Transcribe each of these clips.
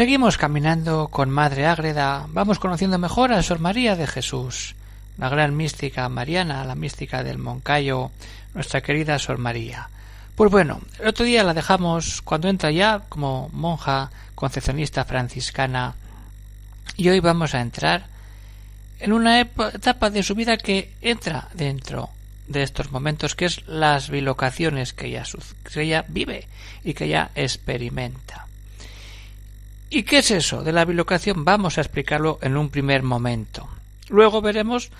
Seguimos caminando con Madre Ágreda, vamos conociendo mejor a Sor María de Jesús, la gran mística mariana, la mística del Moncayo, nuestra querida Sor María. Pues bueno, el otro día la dejamos cuando entra ya como monja concepcionista franciscana y hoy vamos a entrar en una etapa de su vida que entra dentro de estos momentos, que es las bilocaciones que ella, que ella vive y que ella experimenta. ¿Y qué es eso de la bilocación? Vamos a explicarlo en un primer momento. Luego veremos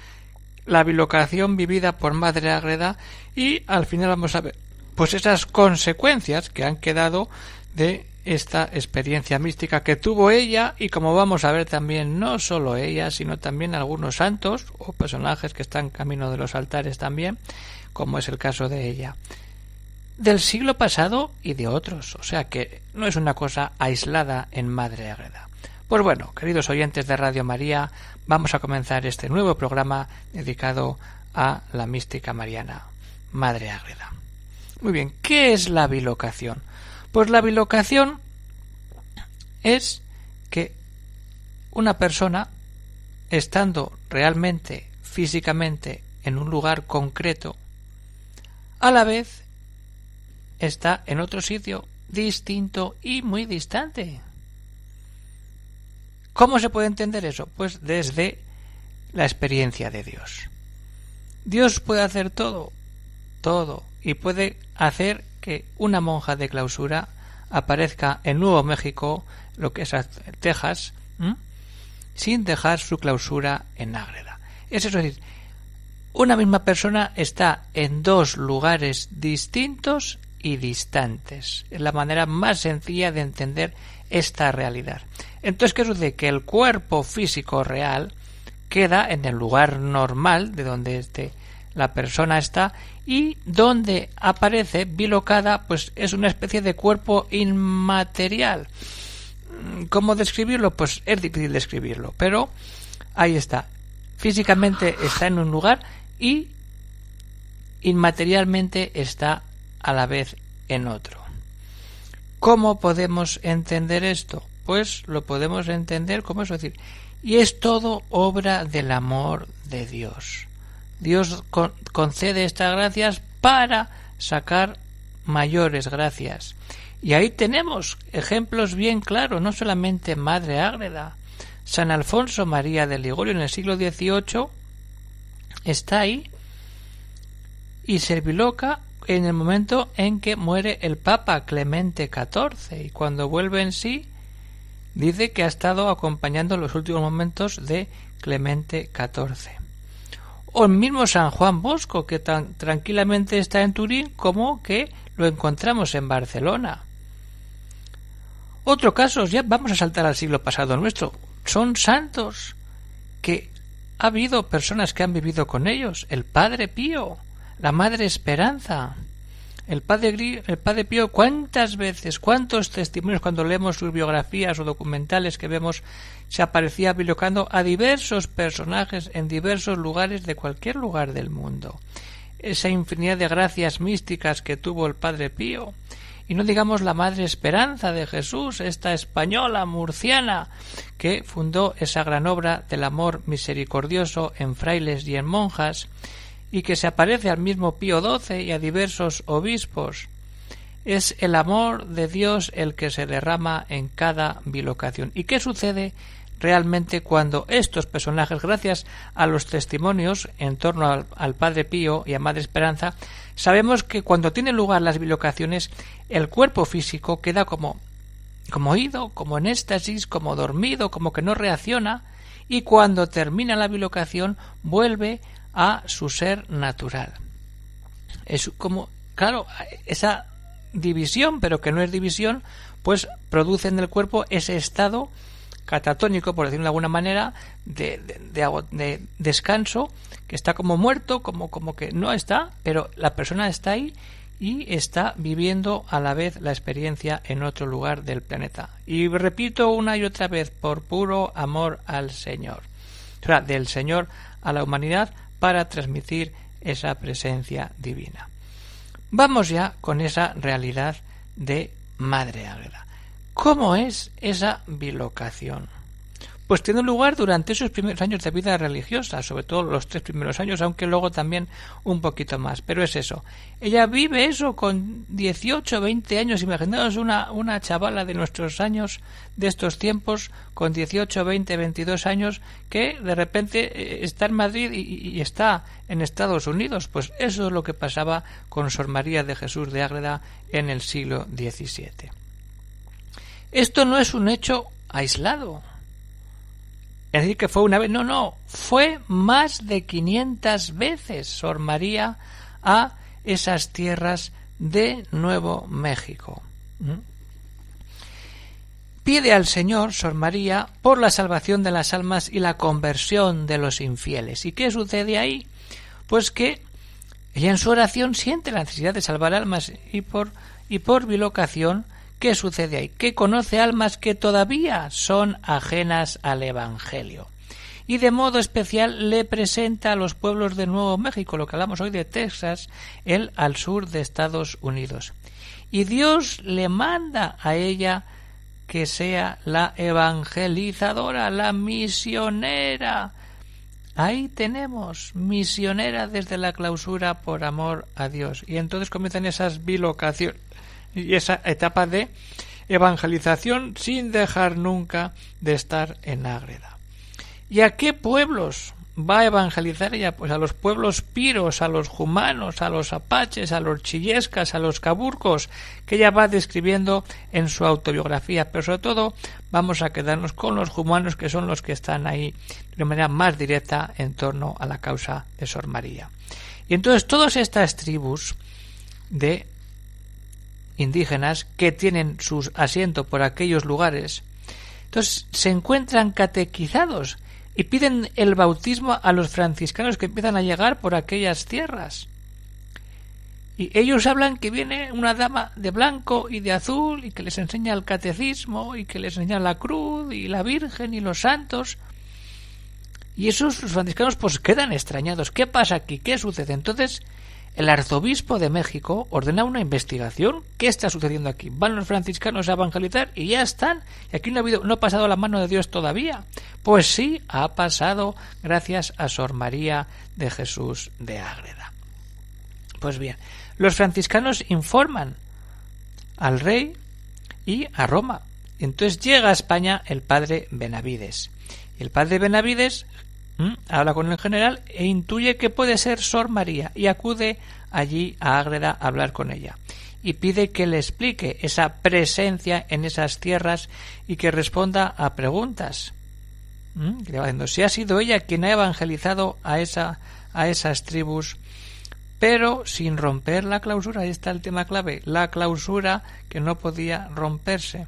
la bilocación vivida por Madre Agreda y al final vamos a ver pues esas consecuencias que han quedado de esta experiencia mística que tuvo ella y como vamos a ver también no solo ella sino también algunos santos o personajes que están camino de los altares también como es el caso de ella del siglo pasado y de otros, o sea que no es una cosa aislada en Madre Agreda. Pues bueno, queridos oyentes de Radio María, vamos a comenzar este nuevo programa dedicado a la mística mariana, Madre Agreda. Muy bien, ¿qué es la bilocación? Pues la bilocación es que una persona, estando realmente físicamente en un lugar concreto, a la vez está en otro sitio distinto y muy distante. ¿Cómo se puede entender eso? Pues desde la experiencia de Dios. Dios puede hacer todo, todo, y puede hacer que una monja de clausura aparezca en Nuevo México, lo que es Texas, sin dejar su clausura en Ágreda. Es decir, una misma persona está en dos lugares distintos y distantes. Es la manera más sencilla de entender esta realidad. Entonces, ¿qué sucede? Que el cuerpo físico real queda en el lugar normal de donde este, la persona está y donde aparece bilocada, pues es una especie de cuerpo inmaterial. ¿Cómo describirlo? Pues es difícil describirlo, pero ahí está. Físicamente está en un lugar y inmaterialmente está a la vez en otro. ¿Cómo podemos entender esto? Pues lo podemos entender como es decir, y es todo obra del amor de Dios. Dios concede estas gracias para sacar mayores gracias. Y ahí tenemos ejemplos bien claros, no solamente Madre Ágreda, San Alfonso María de Ligorio en el siglo XVIII está ahí y Serviloca en el momento en que muere el Papa Clemente XIV y cuando vuelve en sí dice que ha estado acompañando los últimos momentos de Clemente XIV. O el mismo San Juan Bosco, que tan tranquilamente está en Turín como que lo encontramos en Barcelona. Otro caso, ya vamos a saltar al siglo pasado nuestro, son santos que ha habido personas que han vivido con ellos, el Padre Pío, la Madre Esperanza. El padre, el padre Pío, ¿cuántas veces, cuántos testimonios cuando leemos sus biografías o documentales que vemos se aparecía bilocando a diversos personajes en diversos lugares de cualquier lugar del mundo? Esa infinidad de gracias místicas que tuvo el padre Pío. Y no digamos la Madre Esperanza de Jesús, esta española murciana que fundó esa gran obra del amor misericordioso en frailes y en monjas, y que se aparece al mismo Pío XII y a diversos obispos. Es el amor de Dios el que se derrama en cada bilocación. ¿Y qué sucede realmente cuando estos personajes, gracias a los testimonios en torno al, Padre Pío y a Madre Esperanza, sabemos que cuando tienen lugar las bilocaciones, el cuerpo físico queda como, como ido, como en éxtasis, como dormido, como que no reacciona, y cuando termina la bilocación vuelve a su ser natural. Es como, claro, esa división, pero que no es división, pues produce en el cuerpo ese estado catatónico, por decirlo de alguna manera, de, de, descanso, que está como muerto, como, como que no está, pero la persona está ahí y está viviendo a la vez la experiencia en otro lugar del planeta. Y repito una y otra vez, por puro amor al Señor. O sea, del Señor a la humanidad para transmitir esa presencia divina. Vamos ya con esa realidad de Madre Águeda. ¿Cómo es esa bilocación? Pues tiene lugar durante esos primeros años de vida religiosa, sobre todo los tres primeros años, aunque luego también un poquito más. Pero es eso. Ella vive eso con 18, 20 años. Imaginaos una, una chavala de nuestros años, de estos tiempos, con 18, 20, 22 años, que de repente eh, está en Madrid y, está en Estados Unidos. Pues eso es lo que pasaba con Sor María de Jesús de Ágreda en el siglo XVII. Esto no es un hecho aislado. Es decir, que fue una vez. No, no. Fue más de 500 veces Sor María a esas tierras de Nuevo México. ¿Mm? Pide al Señor, Sor María, por la salvación de las almas y la conversión de los infieles. ¿Y qué sucede ahí? Pues que ella en su oración siente la necesidad de salvar almas y por, y por bilocación ¿Qué sucede ahí? Que conoce almas que todavía son ajenas al Evangelio. Y de modo especial le presenta a los pueblos de Nuevo México, lo que hablamos hoy de Texas, él al sur de Estados Unidos. Y Dios le manda a ella que sea la evangelizadora, la misionera. Ahí tenemos, misionera desde la clausura por amor a Dios. Y entonces comienzan esas bilocaciones y esa etapa de evangelización sin dejar nunca de estar en Ágreda. ¿Y a qué pueblos va a evangelizar ella? Pues a los pueblos piros, a los humanos, a los apaches, a los chillescas, a los caburcos, que ella va describiendo en su autobiografía. Pero sobre todo vamos a quedarnos con los humanos, que son los que están ahí de manera más directa en torno a la causa de Sor María. Y entonces todas estas tribus de indígenas que tienen sus asientos por aquellos lugares, entonces se encuentran catequizados y piden el bautismo a los franciscanos que empiezan a llegar por aquellas tierras. Y ellos hablan que viene una dama de blanco y de azul y que les enseña el catecismo y que les enseña la cruz y la Virgen y los santos. Y esos franciscanos pues quedan extrañados. ¿Qué pasa aquí? ¿Qué sucede? Entonces el arzobispo de México ordena una investigación. ¿Qué está sucediendo aquí? Van los franciscanos a evangelizar y ya están. Y aquí no ha, no ha pasado la mano de Dios todavía. Pues sí, ha pasado gracias a Sor María de Jesús de Ágreda. Pues bien, los franciscanos informan al rey y a Roma. Entonces llega a España el padre Benavides. El padre Benavides Habla con el general e intuye que puede ser Sor María y acude allí a Ágreda a hablar con ella y pide que le explique esa presencia en esas tierras y que responda a preguntas. ¿Mm? diciendo, si ha sido ella quien ha evangelizado a, esa, a esas tribus, pero sin romper la clausura. Ahí está el tema clave, la clausura que no podía romperse.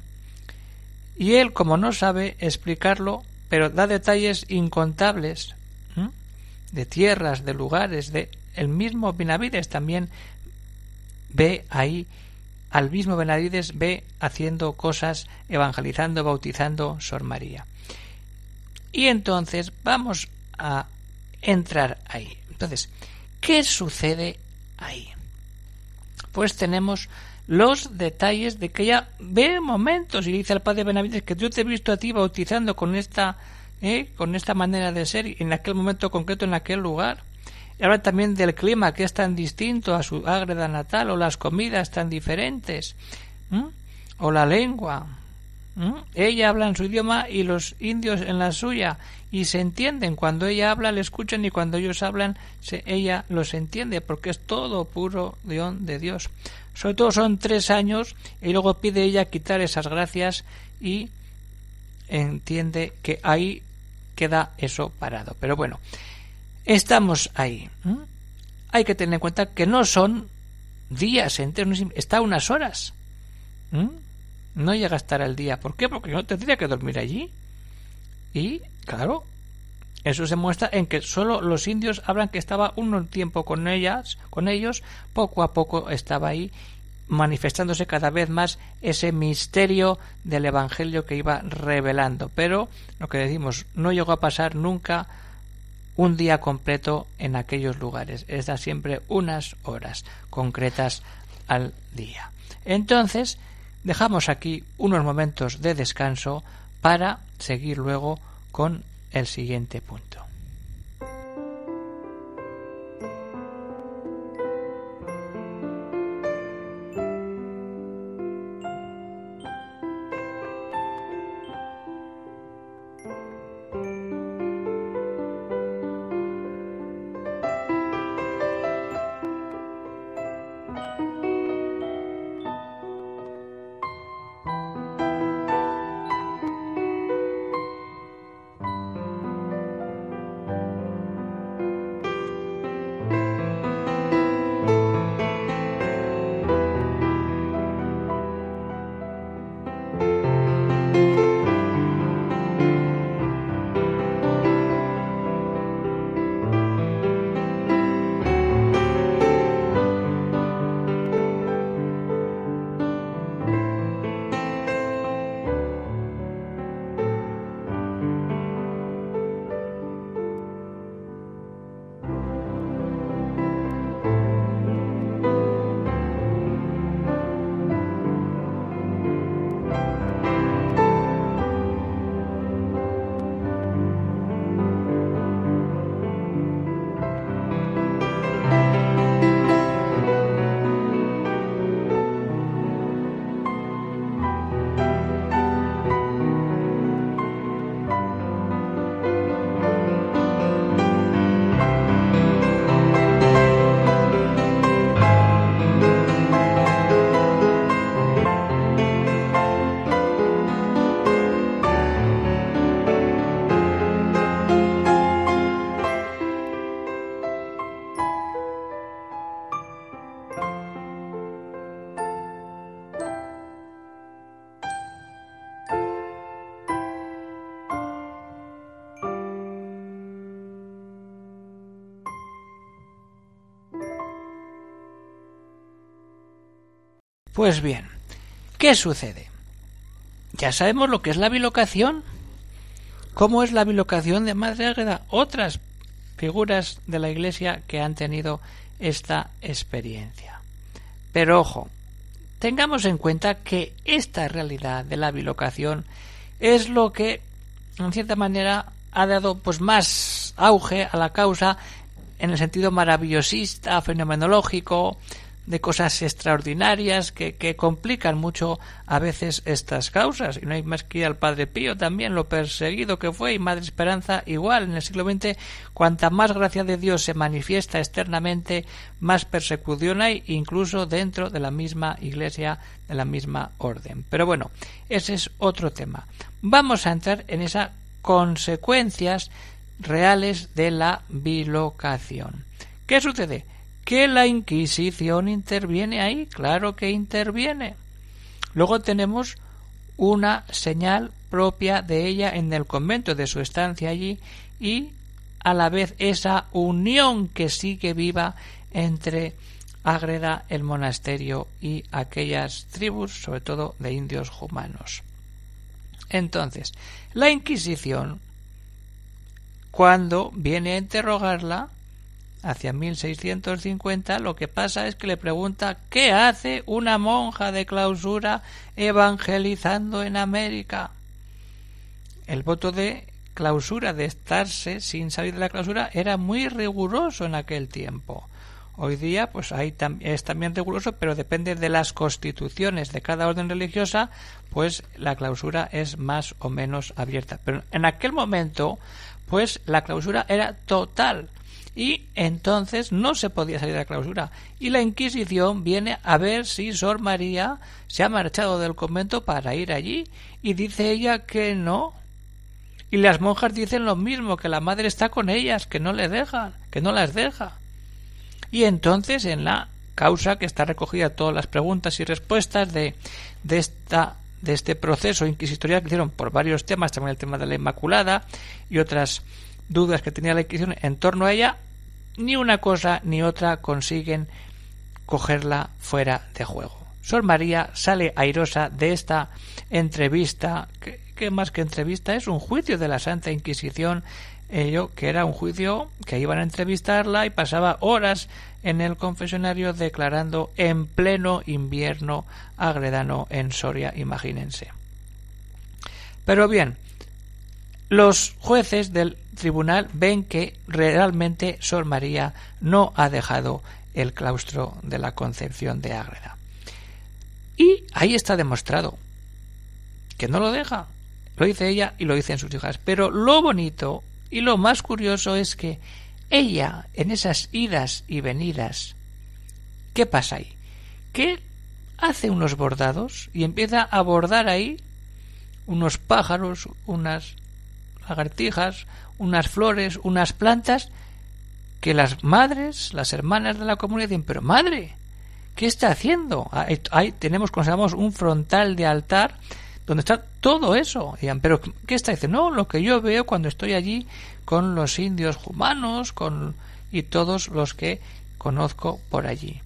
Y él, como no sabe explicarlo, pero da detalles incontables de tierras, de lugares, de el mismo Benavides también ve ahí al mismo Benavides ve haciendo cosas, evangelizando, bautizando Sor María. Y entonces vamos a entrar ahí. Entonces, ¿qué sucede ahí? Pues tenemos los detalles de que ella ve momentos y dice al padre Benavides que yo te he visto a ti bautizando con esta ¿eh? con esta manera de ser en aquel momento concreto en aquel lugar y habla también del clima que es tan distinto a su ágreda natal o las comidas tan diferentes o la lengua ella habla en su idioma y los indios en la suya y se entienden cuando ella habla le escuchan y cuando ellos hablan ella los entiende porque es todo puro guion de Dios sobre todo son tres años y luego pide ella quitar esas gracias y entiende que ahí queda eso parado. Pero bueno, estamos ahí. Hay que tener en cuenta que no son días enteros, está unas horas. No llega a estar al día. ¿Por qué? Porque no tendría que dormir allí. Y, claro, eso se muestra en que solo los indios hablan que estaba un tiempo con ellas, con ellos, poco a poco estaba ahí manifestándose cada vez más ese misterio del evangelio que iba revelando, pero lo que decimos no llegó a pasar nunca un día completo en aquellos lugares, es da siempre unas horas concretas al día. Entonces, dejamos aquí unos momentos de descanso para seguir luego con el siguiente punto. Pues bien, ¿qué sucede? Ya sabemos lo que es la bilocación. ¿Cómo es la bilocación de Madre Águeda? Otras figuras de la Iglesia que han tenido esta experiencia. Pero ojo, tengamos en cuenta que esta realidad de la bilocación es lo que, en cierta manera, ha dado pues más auge a la causa en el sentido maravillosista, fenomenológico, de cosas extraordinarias que, que, complican mucho a veces estas causas. Y no hay más que ir al Padre Pío también, lo perseguido que fue, y Madre Esperanza igual. En el siglo XX, cuanta más gracia de Dios se manifiesta externamente, más persecución hay, incluso dentro de la misma Iglesia, de la misma orden. Pero bueno, ese es otro tema. Vamos a entrar en esas consecuencias reales de la bilocación. ¿Qué sucede? Que la Inquisición interviene ahí, claro que interviene. Luego tenemos una señal propia de ella en el convento de su estancia allí y a la vez esa unión que sigue viva entre Ágreda, el monasterio y aquellas tribus, sobre todo de indios humanos. Entonces, la Inquisición, cuando viene a interrogarla, hacia 1650, lo que pasa es que le pregunta ¿qué hace una monja de clausura evangelizando en América? El voto de clausura, de estarse sin salir de la clausura, era muy riguroso en aquel tiempo. Hoy día, pues ahí es también riguroso, pero depende de las constituciones de cada orden religiosa, pues la clausura es más o menos abierta. Pero en aquel momento, pues la clausura era total y entonces no se podía salir de la clausura. Y la Inquisición viene a ver si Sor María se ha marchado del convento para ir allí y dice ella que no. Y las monjas dicen lo mismo, que la madre está con ellas, que no le dejan, que no las deja. Y entonces en la causa que está recogida todas las preguntas y respuestas de, de esta de este proceso inquisitorial que hicieron por varios temas, también el tema de la Inmaculada y otras dudas que tenía la Inquisición en torno a ella, ni una cosa ni otra consiguen cogerla fuera de juego. Sor María sale airosa de esta entrevista, que, más que entrevista es un juicio de la Santa Inquisición, ello que era un juicio que iban a entrevistarla y pasaba horas en el confesionario declarando en pleno invierno agredano en Soria, imagínense. Pero bien, los jueces del tribunal ven que realmente Sor María no ha dejado el claustro de la Concepción de Ágreda. Y ahí está demostrado que no lo deja. Lo dice ella y lo dicen sus hijas. Pero lo bonito y lo más curioso es que ella, en esas idas y venidas, ¿qué pasa ahí? Que hace unos bordados y empieza a bordar ahí unos pájaros, unas lagartijas, unas flores, unas plantas, que las madres, las hermanas de la comunidad dicen, pero madre, ¿qué está haciendo? Ahí tenemos, consideramos, un frontal de altar donde está todo eso. Digan, pero ¿qué está diciendo? No, lo que yo veo cuando estoy allí con los indios humanos con, y todos los que conozco por allí.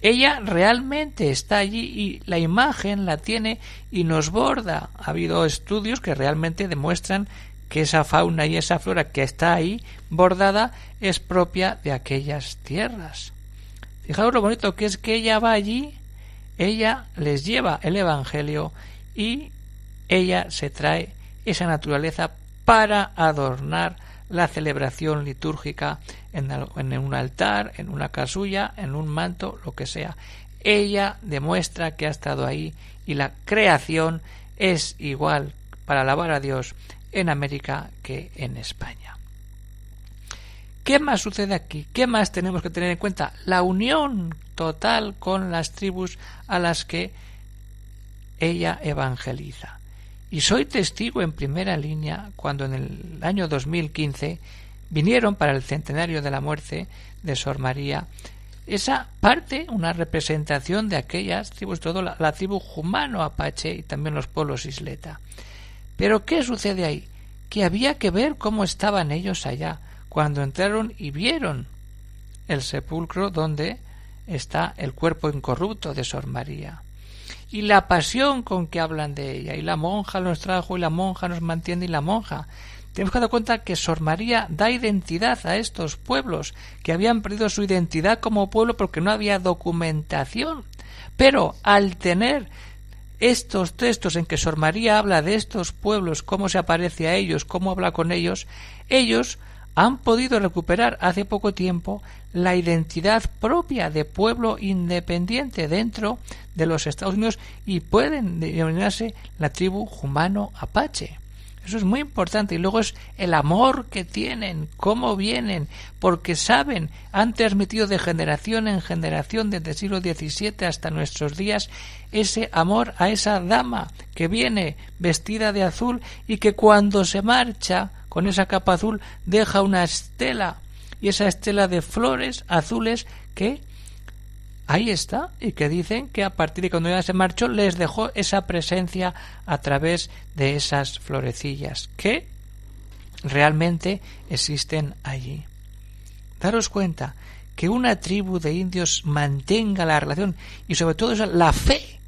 Ella realmente está allí y la imagen la tiene y nos borda. Ha habido estudios que realmente demuestran que esa fauna y esa flora que está ahí bordada es propia de aquellas tierras. Fijaos lo bonito que es que ella va allí, ella les lleva el Evangelio y ella se trae esa naturaleza para adornar la celebración litúrgica en, un altar, en una casulla, en un manto, lo que sea. Ella demuestra que ha estado ahí y la creación es igual para alabar a Dios en América que en España. ¿Qué más sucede aquí? ¿Qué más tenemos que tener en cuenta? La unión total con las tribus a las que ella evangeliza. Y soy testigo en primera línea cuando en el año 2015 vinieron para el centenario de la muerte de Sor María esa parte, una representación de aquellas tribus, todo la, la tribu Jumano Apache y también los pueblos Isleta. Pero ¿qué sucede ahí? Que había que ver cómo estaban ellos allá, cuando entraron y vieron el sepulcro donde está el cuerpo incorrupto de Sor María. Y la pasión con que hablan de ella, y la monja los trajo, y la monja nos mantiene, y la monja. Tenemos que dar cuenta que Sor María da identidad a estos pueblos, que habían perdido su identidad como pueblo porque no había documentación. Pero al tener estos textos en que Sor María habla de estos pueblos, cómo se aparece a ellos, cómo habla con ellos, ellos han podido recuperar hace poco tiempo la identidad propia de pueblo independiente dentro de los Estados Unidos y pueden denominarse la tribu Jumano Apache. Eso es muy importante. Y luego es el amor que tienen, cómo vienen, porque saben, han transmitido de generación en generación desde el siglo XVII hasta nuestros días ese amor a esa dama que viene vestida de azul y que cuando se marcha con esa capa azul deja una estela y esa estela de flores azules que ahí está y que dicen que a partir de cuando ella se marchó les dejó esa presencia a través de esas florecillas que realmente existen allí. Daros cuenta que una tribu de indios mantenga la relación y sobre todo la fe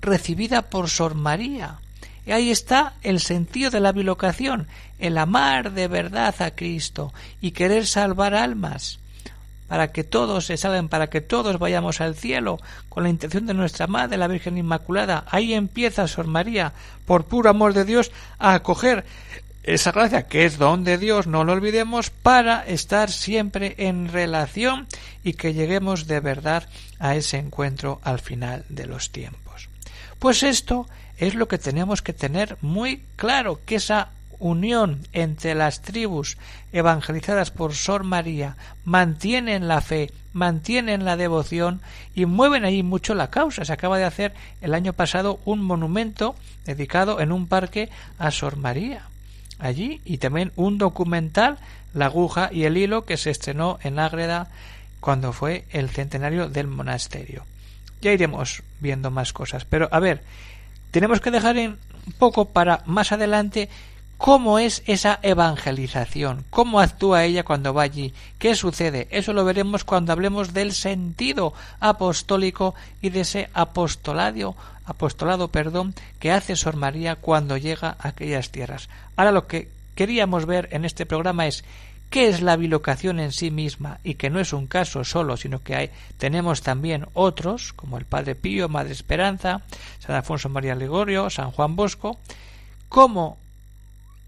recibida por Sor María. Y ahí está el sentido de la bilocación, el amar de verdad a Cristo y querer salvar almas para que todos se salven, para que todos vayamos al cielo, con la intención de nuestra Madre, la Virgen Inmaculada. Ahí empieza Sor María, por puro amor de Dios, a acoger esa gracia que es don de Dios, no lo olvidemos, para estar siempre en relación y que lleguemos de verdad a ese encuentro al final de los tiempos. Pues esto es lo que tenemos que tener muy claro, que esa unión entre las tribus evangelizadas por Sor María mantienen la fe, mantienen la devoción y mueven ahí mucho la causa. Se acaba de hacer el año pasado un monumento dedicado en un parque a Sor María allí y también un documental La aguja y el hilo que se estrenó en Ágreda cuando fue el centenario del monasterio. Ya iremos viendo más cosas, pero a ver, tenemos que dejar en un poco para más adelante cómo es esa evangelización, cómo actúa ella cuando va allí, qué sucede. Eso lo veremos cuando hablemos del sentido apostólico y de ese apostolado, apostolado, perdón, que hace Sor María cuando llega a aquellas tierras. Ahora lo que queríamos ver en este programa es qué es la bilocación en sí misma y que no es un caso solo, sino que hay, tenemos también otros, como el Padre Pío, Madre Esperanza, San Alfonso María Ligorio, San Juan Bosco, cómo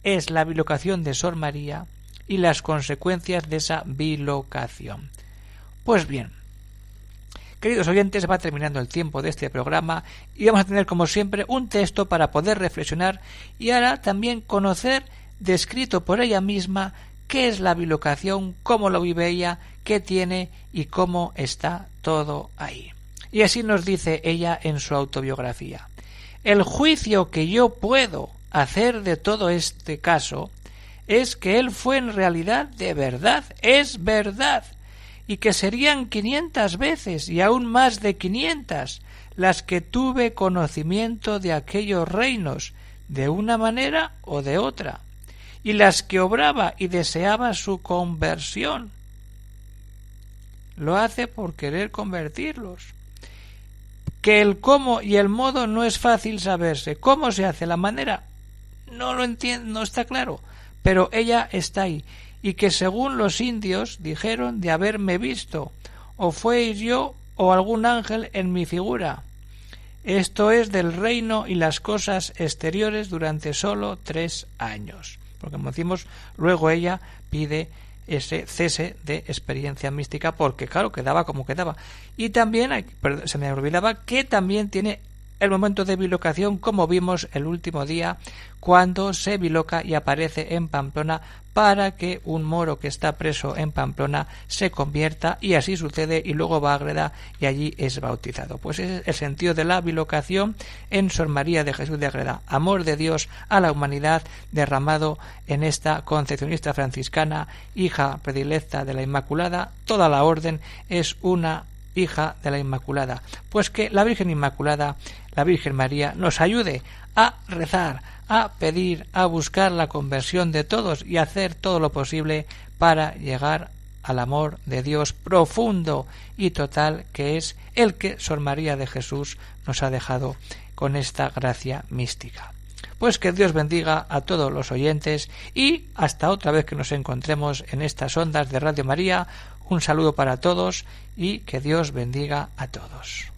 es la bilocación de Sor María y las consecuencias de esa bilocación. Pues bien, queridos oyentes, va terminando el tiempo de este programa y vamos a tener como siempre un texto para poder reflexionar y ahora también conocer descrito por ella misma qué es la bilocación, cómo lo vive ella, qué tiene y cómo está todo ahí. Y así nos dice ella en su autobiografía. El juicio que yo puedo hacer de todo este caso es que él fue en realidad de verdad, es verdad, y que serían quinientas veces y aún más de quinientas las que tuve conocimiento de aquellos reinos, de una manera o de otra, y las que obraba y deseaba su conversión. Lo hace por querer convertirlos. Que el cómo y el modo no es fácil saberse. ¿Cómo se hace? La manera no lo entiendo, no está claro, pero ella está ahí, y que según los indios dijeron de haberme visto, o fue yo o algún ángel en mi figura. Esto es del reino y las cosas exteriores durante sólo tres años. Porque como decimos, luego ella pide ese cese de experiencia mística porque claro quedaba como quedaba y también se me olvidaba que también tiene el momento de bilocación como vimos el último día cuando se biloca y aparece en Pamplona para que un moro que está preso en Pamplona se convierta y así sucede y luego va a Agreda y allí es bautizado. Pues ese es el sentido de la bilocación en Sor María de Jesús de Agreda. Amor de Dios a la humanidad derramado en esta concepcionista franciscana, hija predilecta de la Inmaculada. Toda la orden es una hija de la Inmaculada. Pues que la Virgen Inmaculada, la Virgen María, nos ayude a rezar, a pedir, a buscar la conversión de todos y hacer todo lo posible para llegar al amor de Dios profundo y total que es el que Sor María de Jesús nos ha dejado con esta gracia mística. Pues que Dios bendiga a todos los oyentes y hasta otra vez que nos encontremos en estas ondas de Radio María, un saludo para todos y que Dios bendiga a todos.